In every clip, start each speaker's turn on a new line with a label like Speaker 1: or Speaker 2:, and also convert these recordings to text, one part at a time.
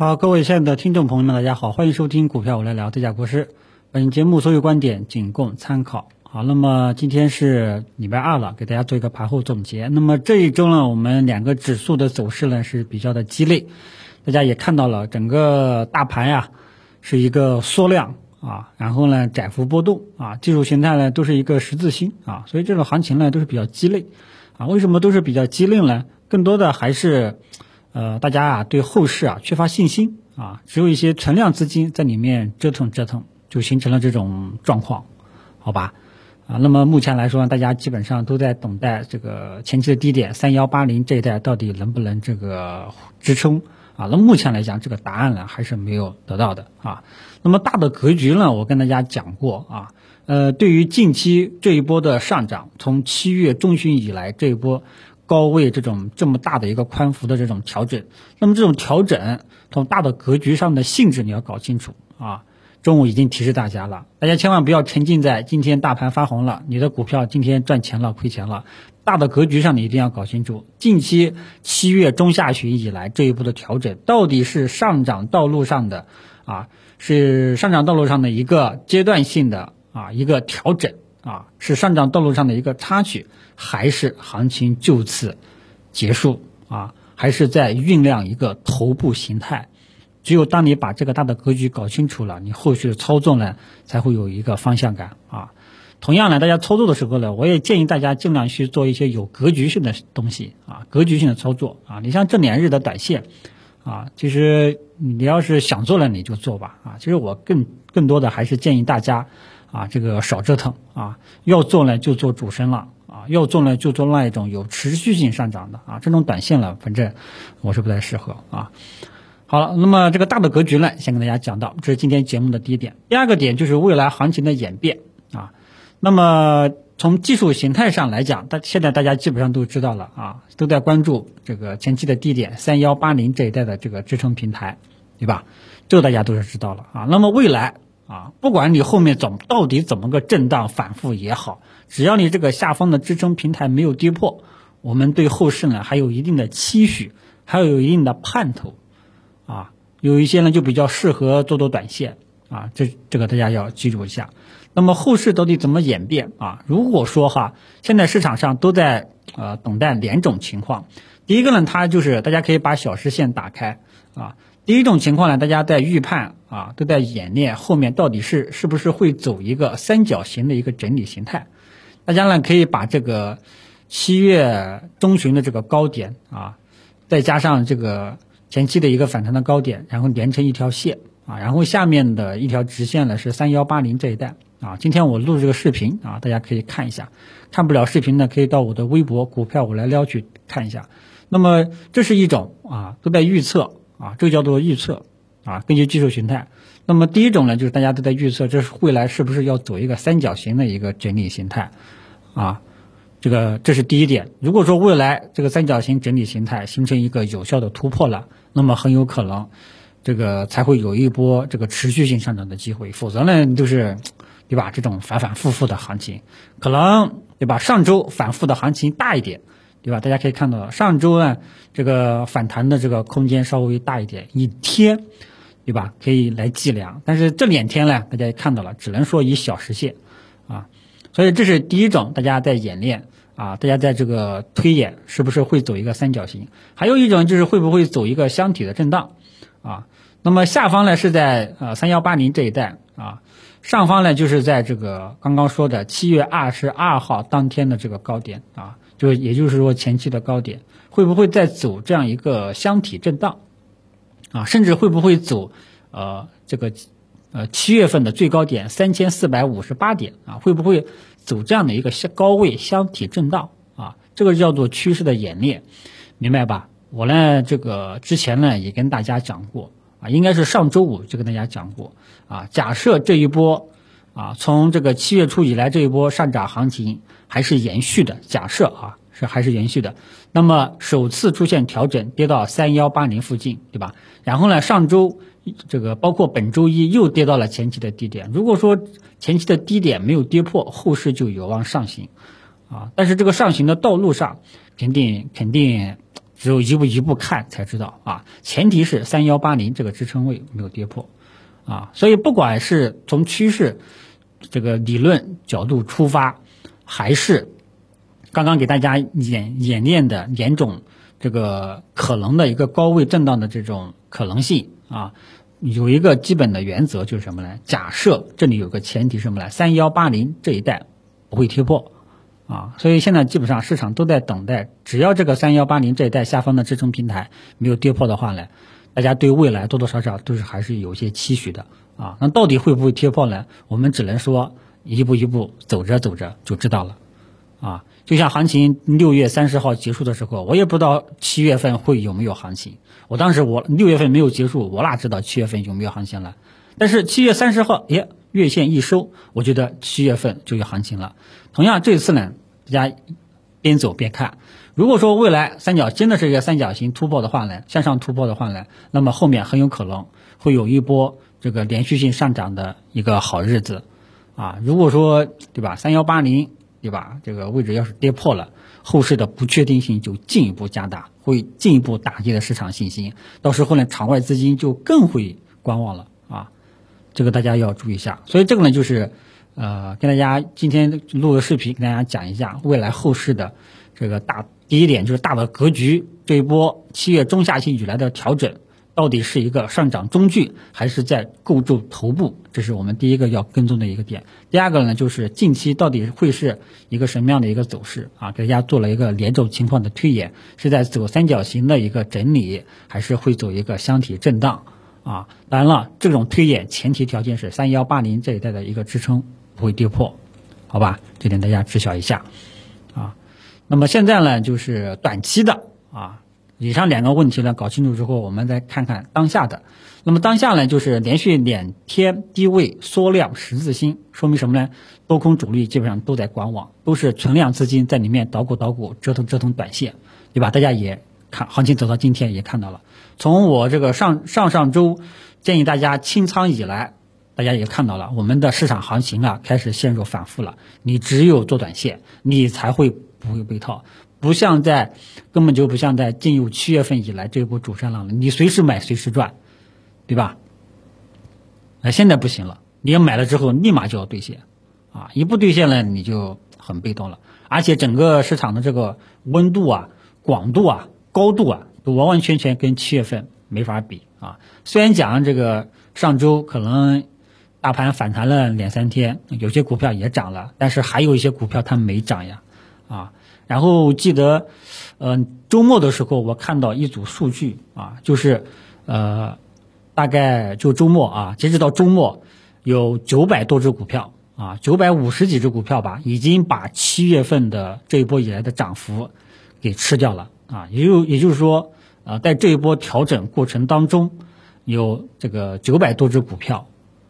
Speaker 1: 好，各位亲爱的听众朋友们，大家好，欢迎收听股票我来聊，这家国师。本节目所有观点仅供参考。好，那么今天是礼拜二了，给大家做一个盘后总结。那么这一周呢，我们两个指数的走势呢是比较的激烈，大家也看到了，整个大盘呀是一个缩量啊，然后呢窄幅波动啊，技术形态呢都是一个十字星啊，所以这种行情呢都是比较鸡肋啊。为什么都是比较鸡肋呢？更多的还是呃大家啊对后市啊缺乏信心啊，只有一些存量资金在里面折腾折腾，就形成了这种状况，好吧？啊，那么目前来说，大家基本上都在等待这个前期的低点三幺八零这一带到底能不能这个支撑啊？那目前来讲，这个答案呢还是没有得到的啊。那么大的格局呢，我跟大家讲过啊，呃，对于近期这一波的上涨，从七月中旬以来这一波高位这种这么大的一个宽幅的这种调整，那么这种调整从大的格局上的性质你要搞清楚啊。中午已经提示大家了，大家千万不要沉浸在今天大盘发红了，你的股票今天赚钱了亏钱了。大的格局上你一定要搞清楚，近期七月中下旬以来这一步的调整到底是上涨道路上的啊，是上涨道路上的一个阶段性的啊一个调整啊，是上涨道路上的一个插曲，还是行情就此结束啊，还是在酝酿一个头部形态？只有当你把这个大的格局搞清楚了，你后续的操作呢才会有一个方向感啊。同样呢，大家操作的时候呢，我也建议大家尽量去做一些有格局性的东西啊，格局性的操作啊。你像这两日的短线啊，其实你要是想做了你就做吧啊。其实我更更多的还是建议大家啊，这个少折腾啊，要做呢就做主升了啊，要做呢就做那一种有持续性上涨的啊，这种短线了，反正我是不太适合啊。好了，那么这个大的格局呢，先跟大家讲到，这是今天节目的第一点。第二个点就是未来行情的演变啊。那么从技术形态上来讲，大现在大家基本上都知道了啊，都在关注这个前期的低点三幺八零这一带的这个支撑平台，对吧？这个大家都是知道了啊。那么未来啊，不管你后面怎么到底怎么个震荡反复也好，只要你这个下方的支撑平台没有跌破，我们对后市呢还有一定的期许，还有一定的盼头。啊，有一些呢就比较适合做做短线啊，这这个大家要记住一下。那么后市到底怎么演变啊？如果说哈，现在市场上都在呃等待两种情况。第一个呢，它就是大家可以把小时线打开啊。第一种情况呢，大家在预判啊，都在演练后面到底是是不是会走一个三角形的一个整理形态。大家呢可以把这个七月中旬的这个高点啊，再加上这个。前期的一个反弹的高点，然后连成一条线啊，然后下面的一条直线呢是三幺八零这一带啊。今天我录这个视频啊，大家可以看一下。看不了视频呢，可以到我的微博股票我来撩去看一下。那么这是一种啊，都在预测啊，这个叫做预测啊，根据技术形态。那么第一种呢，就是大家都在预测，这是未来是不是要走一个三角形的一个整理形态啊？这个这是第一点。如果说未来这个三角形整理形态形成一个有效的突破了，那么很有可能，这个才会有一波这个持续性上涨的机会。否则呢，就是，对吧？这种反反复复的行情，可能对吧？上周反复的行情大一点，对吧？大家可以看到，上周呢，这个反弹的这个空间稍微大一点，一天，对吧？可以来计量。但是这两天呢，大家也看到了，只能说以小时线，啊。所以这是第一种，大家在演练啊，大家在这个推演是不是会走一个三角形？还有一种就是会不会走一个箱体的震荡啊？那么下方呢是在呃三幺八零这一带啊，上方呢就是在这个刚刚说的七月二十二号当天的这个高点啊，就也就是说前期的高点，会不会再走这样一个箱体震荡啊？甚至会不会走呃这个？呃，七月份的最高点三千四百五十八点啊，会不会走这样的一个高位箱体震荡啊？这个叫做趋势的演练，明白吧？我呢，这个之前呢也跟大家讲过啊，应该是上周五就跟大家讲过啊。假设这一波啊，从这个七月初以来这一波上涨行情还是延续的，假设啊是还是延续的，那么首次出现调整跌到三幺八零附近，对吧？然后呢，上周。这个包括本周一又跌到了前期的低点。如果说前期的低点没有跌破，后市就有望上行，啊，但是这个上行的道路上肯定肯定只有一步一步看才知道啊。前提是三幺八零这个支撑位没有跌破啊，所以不管是从趋势这个理论角度出发，还是刚刚给大家演演练的两种这个可能的一个高位震荡的这种可能性啊，有一个基本的原则就是什么呢？假设这里有个前提什么呢？三幺八零这一带不会跌破。啊，所以现在基本上市场都在等待，只要这个三幺八零这一带下方的支撑平台没有跌破的话呢，大家对未来多多少少都是还是有些期许的啊。那到底会不会跌破呢？我们只能说一步一步走着走着就知道了。啊，就像行情六月三十号结束的时候，我也不知道七月份会有没有行情。我当时我六月份没有结束，我哪知道七月份有没有行情了？但是七月三十号，耶。月线一收，我觉得七月份就有行情了。同样，这次呢，大家边走边看。如果说未来三角真的是一个三角形突破的话呢，向上突破的话呢，那么后面很有可能会有一波这个连续性上涨的一个好日子啊。如果说对吧，三幺八零对吧，这个位置要是跌破了，后市的不确定性就进一步加大，会进一步打击的市场信心。到时候呢，场外资金就更会观望了啊。这个大家要注意一下，所以这个呢就是，呃，跟大家今天录个视频，跟大家讲一下未来后市的这个大第一点就是大的格局，这一波七月中下旬以来的调整，到底是一个上涨中距，还是在构筑头部？这是我们第一个要跟踪的一个点。第二个呢，就是近期到底会是一个什么样的一个走势啊？给大家做了一个连轴情况的推演，是在走三角形的一个整理，还是会走一个箱体震荡？啊，当然了，这种推演前提条件是三幺八零这一带的一个支撑不会跌破，好吧？这点大家知晓一下。那么现在呢，就是短期的啊，以上两个问题呢搞清楚之后，我们再看看当下的。那么当下呢，就是连续两天低位缩量十字星，说明什么呢？多空主力基本上都在观望，都是存量资金在里面捣鼓捣鼓，折腾折腾短线，对吧？大家也看行情走到今天也看到了。从我这个上上上周建议大家清仓以来，大家也看到了，我们的市场行情啊开始陷入反复了。你只有做短线，你才会不会被套，不像在根本就不像在进入七月份以来这一波主升浪了，你随时买随时赚，对吧？那，现在不行了，你要买了之后立马就要兑现，啊，一不兑现了你就很被动了，而且整个市场的这个温度啊、广度啊、高度啊。都完完全全跟七月份没法比啊！虽然讲这个上周可能大盘反弹了两三天，有些股票也涨了，但是还有一些股票它没涨呀啊！然后记得，嗯，周末的时候我看到一组数据啊，就是呃，大概就周末啊，截止到周末有九百多只股票啊，九百五十几只股票吧，已经把七月份的这一波以来的涨幅给吃掉了啊！也就也就是说。啊，在这一波调整过程当中，有这个九百多只股票，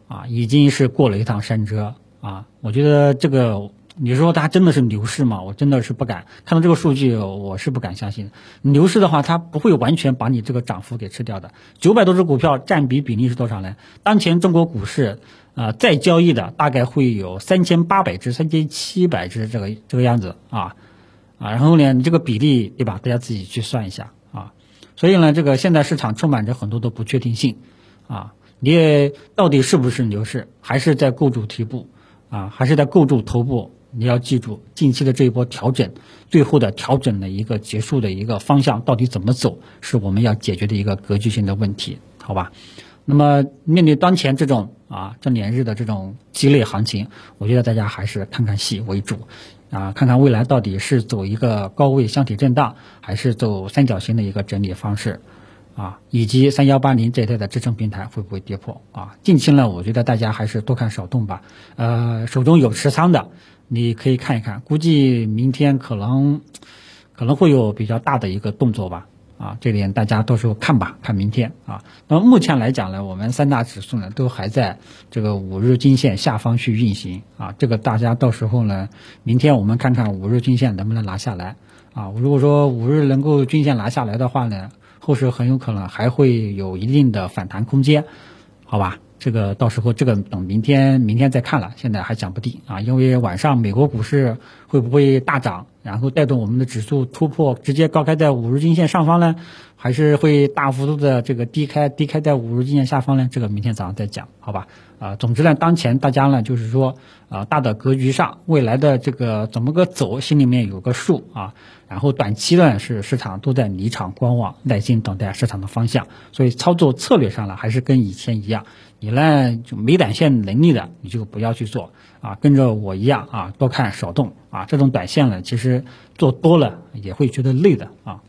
Speaker 1: 啊，已经是过了一趟山车啊。我觉得这个，你说它真的是牛市吗？我真的是不敢看到这个数据，我是不敢相信。牛市的话，它不会完全把你这个涨幅给吃掉的。九百多只股票占比比例是多少呢？当前中国股市啊，在交易的大概会有三千八百只、三千七百只这个这个样子啊啊。然后呢，你这个比例对吧？大家自己去算一下啊。所以呢，这个现在市场充满着很多的不确定性，啊，你也到底是不是牛市，还是在构筑底部，啊，还是在构筑头部？你要记住，近期的这一波调整，最后的调整的一个结束的一个方向到底怎么走，是我们要解决的一个格局性的问题，好吧？那么面对当前这种啊这两日的这种激烈行情，我觉得大家还是看看戏为主。啊，看看未来到底是走一个高位箱体震荡，还是走三角形的一个整理方式，啊，以及三幺八零这一带的支撑平台会不会跌破啊？近期呢，我觉得大家还是多看少动吧。呃，手中有持仓的，你可以看一看，估计明天可能可能会有比较大的一个动作吧。啊，这点大家到时候看吧，看明天啊。那么目前来讲呢，我们三大指数呢都还在这个五日均线下方去运行啊。这个大家到时候呢，明天我们看看五日均线能不能拿下来啊。如果说五日能够均线拿下来的话呢，后市很有可能还会有一定的反弹空间，好吧？这个到时候这个等明天明天再看了，现在还讲不定啊。因为晚上美国股市会不会大涨？然后带动我们的指数突破，直接高开在五日均线上方呢，还是会大幅度的这个低开，低开在五日均线下方呢？这个明天早上再讲，好吧？啊，总之呢，当前大家呢就是说，啊，大的格局上，未来的这个怎么个走，心里面有个数啊。然后短期呢是市场都在离场观望，耐心等待市场的方向。所以操作策略上呢，还是跟以前一样，你呢就没短线能力的，你就不要去做啊，跟着我一样啊，多看少动啊。这种短线呢，其实做多了也会觉得累的啊。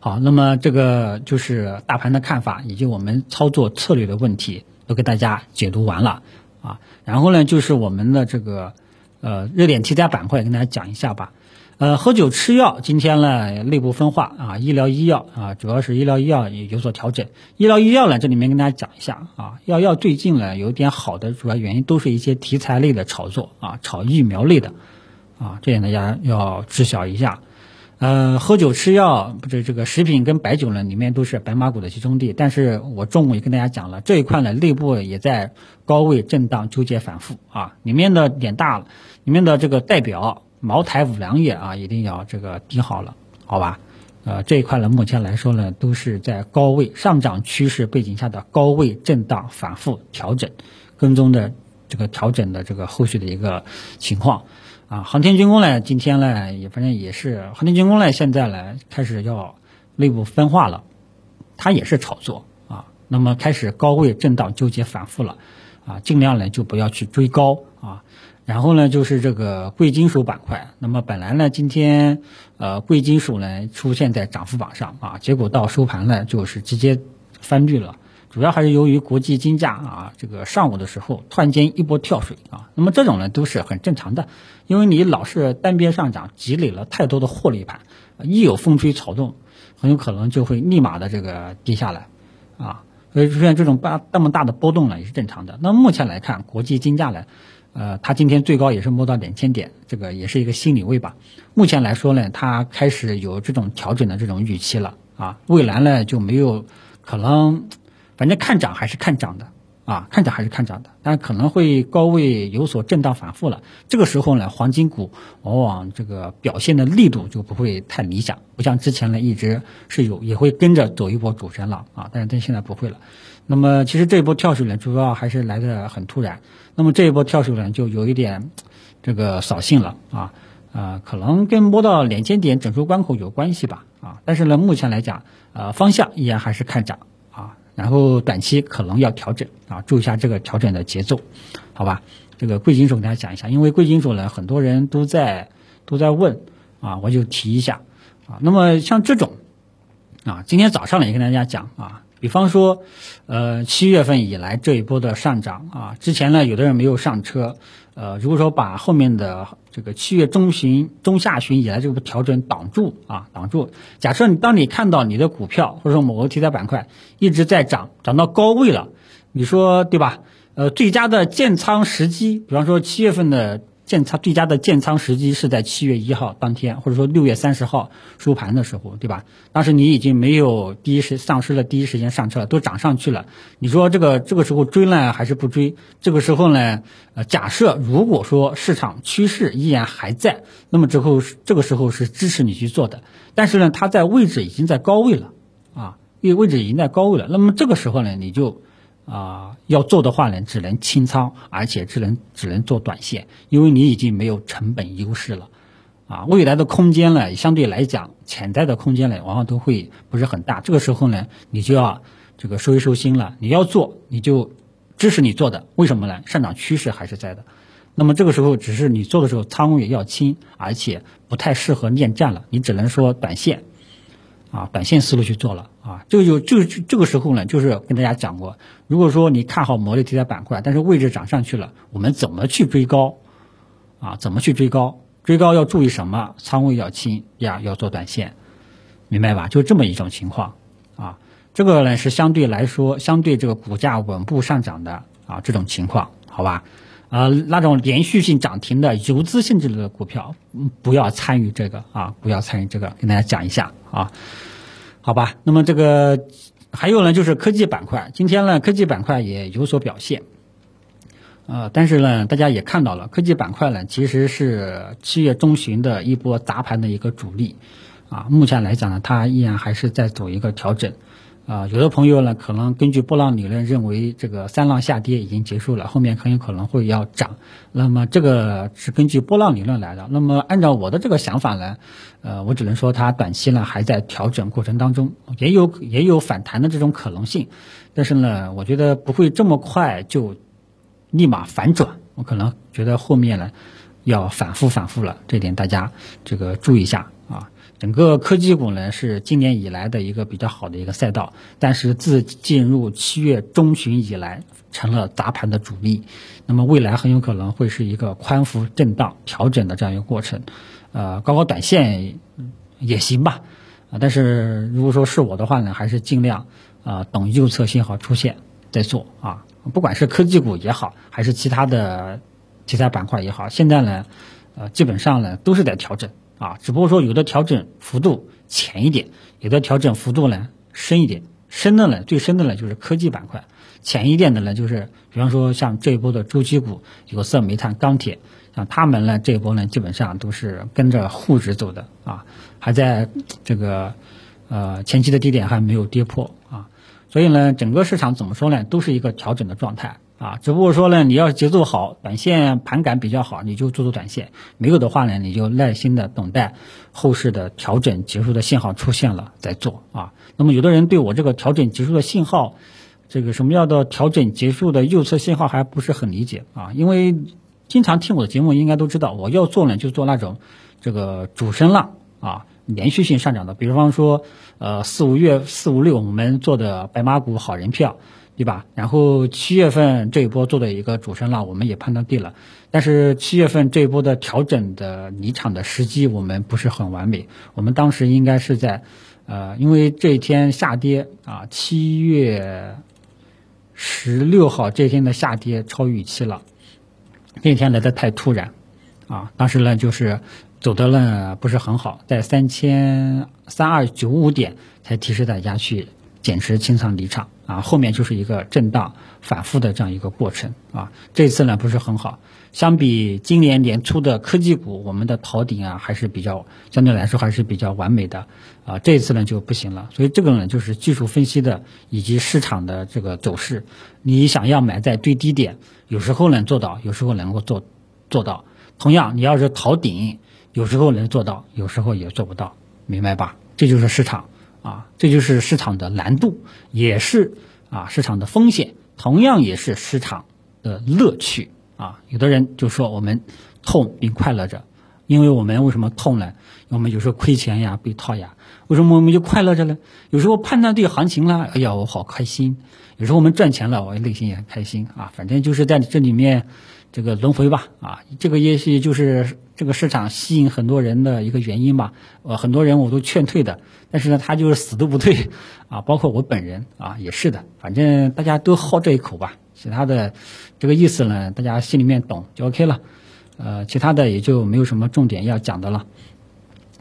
Speaker 1: 好，那么这个就是大盘的看法，以及我们操作策略的问题。都给大家解读完了啊，然后呢，就是我们的这个呃热点题材板块，跟大家讲一下吧。呃，喝酒吃药，今天呢内部分化啊，医疗医药啊，主要是医疗医药也有所调整。医疗医药呢，这里面跟大家讲一下啊，药药最近呢有点好的主要原因都是一些题材类的炒作啊，炒疫苗类的啊，这点大家要知晓一下。呃，喝酒吃药不是这个食品跟白酒呢，里面都是白马股的集中地。但是我中午也跟大家讲了，这一块呢，内部也在高位震荡纠结反复啊。里面的点大了，里面的这个代表茅台、五粮液啊，一定要这个盯好了，好吧？呃，这一块呢，目前来说呢，都是在高位上涨趋势背景下的高位震荡反复调整，跟踪的这个调整的这个后续的一个情况。啊，航天军工呢，今天呢也反正也是航天军工呢，现在呢开始要内部分化了，它也是炒作啊，那么开始高位震荡纠结反复了，啊，尽量呢就不要去追高啊，然后呢就是这个贵金属板块，那么本来呢今天呃贵金属呢出现在涨幅榜上啊，结果到收盘呢就是直接翻绿了。主要还是由于国际金价啊，这个上午的时候突然间一波跳水啊，那么这种呢都是很正常的，因为你老是单边上涨，积累了太多的获利盘，一有风吹草动，很有可能就会立马的这个跌下来，啊，所以出现这种大那么大的波动呢也是正常的。那目前来看，国际金价呢，呃，它今天最高也是摸到两千点，这个也是一个心理位吧。目前来说呢，它开始有这种调整的这种预期了啊，未来呢就没有可能。反正看涨还是看涨的啊，看涨还是看涨的，但可能会高位有所震荡反复了。这个时候呢，黄金股往往这个表现的力度就不会太理想，不像之前呢一直是有也会跟着走一波主升浪啊，但是但现在不会了。那么其实这一波跳水呢，主要还是来的很突然。那么这一波跳水呢，就有一点这个扫兴了啊啊，可能跟摸到两千点整数关口有关系吧啊，但是呢，目前来讲，呃，方向依然还是看涨啊。然后短期可能要调整啊，注意一下这个调整的节奏，好吧？这个贵金属跟大家讲一下，因为贵金属呢，很多人都在都在问啊，我就提一下啊。那么像这种啊，今天早上呢也跟大家讲啊。比方说，呃，七月份以来这一波的上涨啊，之前呢有的人没有上车，呃，如果说把后面的这个七月中旬、中下旬以来这个调整挡住啊，挡住。假设你当你看到你的股票或者说某个题材板块一直在涨，涨到高位了，你说对吧？呃，最佳的建仓时机，比方说七月份的。建仓最佳的建仓时机是在七月一号当天，或者说六月三十号收盘的时候，对吧？当时你已经没有第一时丧失了第一时间上车了，都涨上去了。你说这个这个时候追呢，还是不追？这个时候呢，呃，假设如果说市场趋势依然还在，那么之后这个时候是支持你去做的。但是呢，它在位置已经在高位了，啊，因为位置已经在高位了。那么这个时候呢，你就。啊，要做的话呢，只能清仓，而且只能只能做短线，因为你已经没有成本优势了。啊，未来的空间呢，相对来讲，潜在的空间呢，往往都会不是很大。这个时候呢，你就要这个收一收心了。你要做，你就支持你做的，为什么呢？上涨趋势还是在的。那么这个时候，只是你做的时候仓位要轻，而且不太适合恋战了，你只能说短线。啊，短线思路去做了啊，这个就就这个时候呢，就是跟大家讲过，如果说你看好某类题材板块，但是位置涨上去了，我们怎么去追高？啊，怎么去追高？追高要注意什么？仓位要轻呀，要做短线，明白吧？就这么一种情况啊，这个呢是相对来说，相对这个股价稳步上涨的啊这种情况，好吧？啊，那种连续性涨停的游资性质的股票，不要参与这个啊，不要参与这个，跟大家讲一下啊，好吧？那么这个还有呢，就是科技板块，今天呢，科技板块也有所表现。呃，但是呢，大家也看到了，科技板块呢其实是七月中旬的一波砸盘的一个主力，啊，目前来讲呢，它依然还是在走一个调整。啊，有的朋友呢，可能根据波浪理论认为这个三浪下跌已经结束了，后面很有可能会要涨。那么这个是根据波浪理论来的。那么按照我的这个想法呢，呃，我只能说它短期呢还在调整过程当中，也有也有反弹的这种可能性。但是呢，我觉得不会这么快就立马反转，我可能觉得后面呢要反复反复了，这点大家这个注意一下啊。整个科技股呢是今年以来的一个比较好的一个赛道，但是自进入七月中旬以来成了砸盘的主力，那么未来很有可能会是一个宽幅震荡调整的这样一个过程，呃，高高短线也行吧，啊，但是如果说是我的话呢，还是尽量啊等右侧信号出现再做。啊，不管是科技股也好，还是其他的其他板块也好，现在呢，呃，基本上呢都是在调整。啊，只不过说有的调整幅度浅一点，有的调整幅度呢深一点。深的呢，最深的呢就是科技板块；浅一点的呢，就是比方说像这一波的周期股，有色、煤炭、钢铁，像他们呢这一波呢基本上都是跟着沪指走的啊，还在这个呃前期的低点还没有跌破啊，所以呢，整个市场怎么说呢，都是一个调整的状态。啊，只不过说呢，你要是节奏好，短线盘感比较好，你就做做短线；没有的话呢，你就耐心的等待后市的调整结束的信号出现了再做啊。那么有的人对我这个调整结束的信号，这个什么叫做调整结束的右侧信号还不是很理解啊？因为经常听我的节目应该都知道，我要做呢就做那种这个主升浪啊，连续性上涨的，比方说呃四五月四五六我们做的白马股好人票。对吧？然后七月份这一波做的一个主升浪，我们也判断对了。但是七月份这一波的调整的离场的时机，我们不是很完美。我们当时应该是在，呃，因为这一天下跌啊，七月十六号这天的下跌超预期了，那天来的太突然，啊，当时呢就是走的呢不是很好，在三千三二九五点才提示大家去减持清仓离场。啊，后面就是一个震荡反复的这样一个过程啊。这次呢不是很好，相比今年年初的科技股，我们的逃顶啊还是比较相对来说还是比较完美的啊。这一次呢就不行了，所以这个呢就是技术分析的以及市场的这个走势。你想要买在最低点，有时候能做到，有时候能够做做到。同样，你要是逃顶，有时候能做到，有时候也做不到，明白吧？这就是市场。啊，这就是市场的难度，也是啊市场的风险，同样也是市场的乐趣啊。有的人就说我们痛并快乐着，因为我们为什么痛呢？我们有时候亏钱呀，被套呀，为什么我们就快乐着呢？有时候判断对行情了，哎呀，我好开心；有时候我们赚钱了，我内心也很开心啊。反正就是在这里面这个轮回吧，啊，这个也许就是这个市场吸引很多人的一个原因吧。呃，很多人我都劝退的。但是呢，他就是死都不退，啊，包括我本人啊，也是的。反正大家都好这一口吧，其他的这个意思呢，大家心里面懂就 OK 了。呃，其他的也就没有什么重点要讲的了，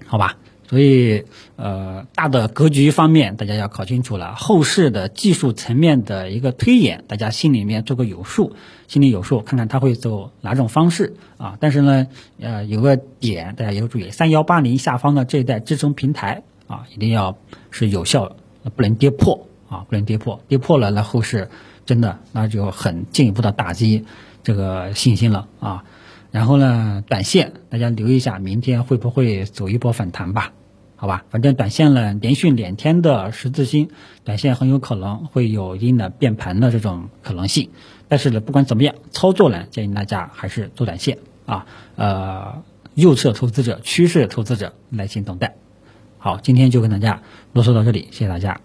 Speaker 1: 好吧？所以呃，大的格局方面大家要搞清楚了，后市的技术层面的一个推演，大家心里面做个有数，心里有数，看看它会走哪种方式啊。但是呢，呃，有个点大家也要注意，三幺八零下方的这一带支撑平台。啊，一定要是有效，不能跌破啊，不能跌破，跌破了那后市真的那就很进一步的打击这个信心了啊。然后呢，短线大家留意一下，明天会不会走一波反弹吧？好吧，反正短线呢，连续两天的十字星，短线很有可能会有一定的变盘的这种可能性。但是呢，不管怎么样，操作呢，建议大家还是做短线啊。呃，右侧投资者、趋势投资者耐心等待。好，今天就跟大家啰嗦到这里，谢谢大家。